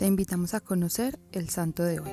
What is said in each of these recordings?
Te invitamos a conocer el santo de hoy.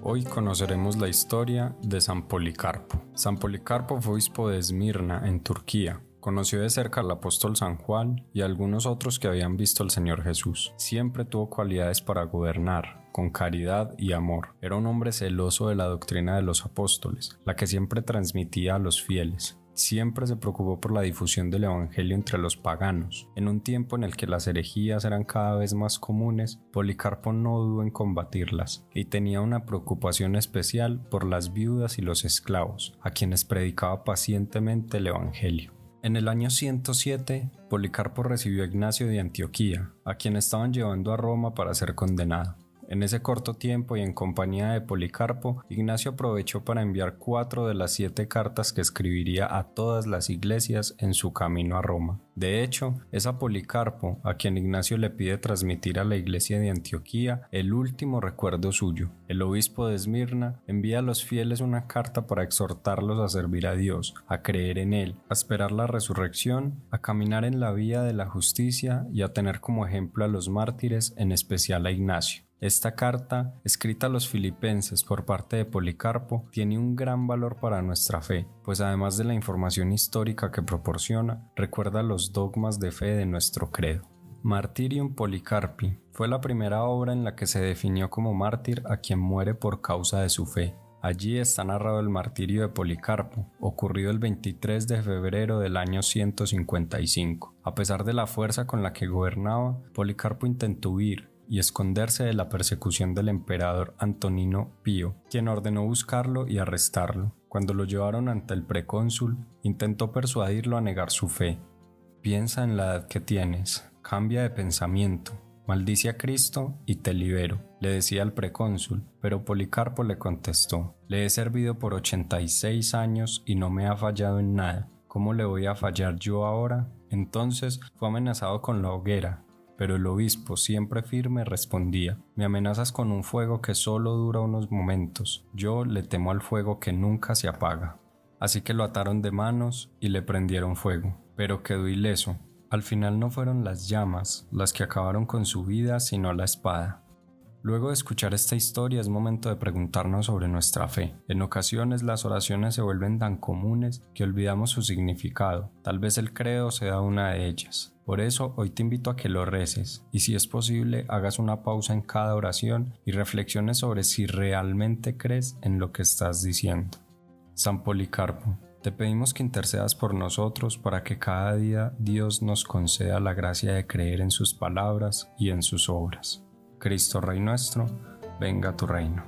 Hoy conoceremos la historia de San Policarpo. San Policarpo fue obispo de Esmirna, en Turquía. Conoció de cerca al apóstol San Juan y a algunos otros que habían visto al Señor Jesús. Siempre tuvo cualidades para gobernar, con caridad y amor. Era un hombre celoso de la doctrina de los apóstoles, la que siempre transmitía a los fieles. Siempre se preocupó por la difusión del Evangelio entre los paganos. En un tiempo en el que las herejías eran cada vez más comunes, Policarpo no dudó en combatirlas y tenía una preocupación especial por las viudas y los esclavos, a quienes predicaba pacientemente el Evangelio. En el año 107, Policarpo recibió a Ignacio de Antioquía, a quien estaban llevando a Roma para ser condenado. En ese corto tiempo y en compañía de Policarpo, Ignacio aprovechó para enviar cuatro de las siete cartas que escribiría a todas las iglesias en su camino a Roma. De hecho, es a Policarpo a quien Ignacio le pide transmitir a la iglesia de Antioquía el último recuerdo suyo. El obispo de Esmirna envía a los fieles una carta para exhortarlos a servir a Dios, a creer en Él, a esperar la resurrección, a caminar en la vía de la justicia y a tener como ejemplo a los mártires, en especial a Ignacio. Esta carta, escrita a los filipenses por parte de Policarpo, tiene un gran valor para nuestra fe, pues además de la información histórica que proporciona, recuerda los dogmas de fe de nuestro credo. Martirium Policarpi fue la primera obra en la que se definió como mártir a quien muere por causa de su fe. Allí está narrado el martirio de Policarpo, ocurrido el 23 de febrero del año 155. A pesar de la fuerza con la que gobernaba, Policarpo intentó huir, y esconderse de la persecución del emperador Antonino Pío, quien ordenó buscarlo y arrestarlo. Cuando lo llevaron ante el precónsul, intentó persuadirlo a negar su fe. Piensa en la edad que tienes, cambia de pensamiento, maldice a Cristo y te libero, le decía al precónsul, pero Policarpo le contestó, le he servido por 86 años y no me ha fallado en nada, ¿cómo le voy a fallar yo ahora? Entonces fue amenazado con la hoguera pero el obispo, siempre firme, respondía, Me amenazas con un fuego que solo dura unos momentos, yo le temo al fuego que nunca se apaga. Así que lo ataron de manos y le prendieron fuego, pero quedó ileso. Al final no fueron las llamas las que acabaron con su vida, sino la espada. Luego de escuchar esta historia es momento de preguntarnos sobre nuestra fe. En ocasiones las oraciones se vuelven tan comunes que olvidamos su significado. Tal vez el credo sea una de ellas. Por eso hoy te invito a que lo reces y si es posible hagas una pausa en cada oración y reflexiones sobre si realmente crees en lo que estás diciendo. San Policarpo, te pedimos que intercedas por nosotros para que cada día Dios nos conceda la gracia de creer en sus palabras y en sus obras. Cristo Rey nuestro, venga tu reino.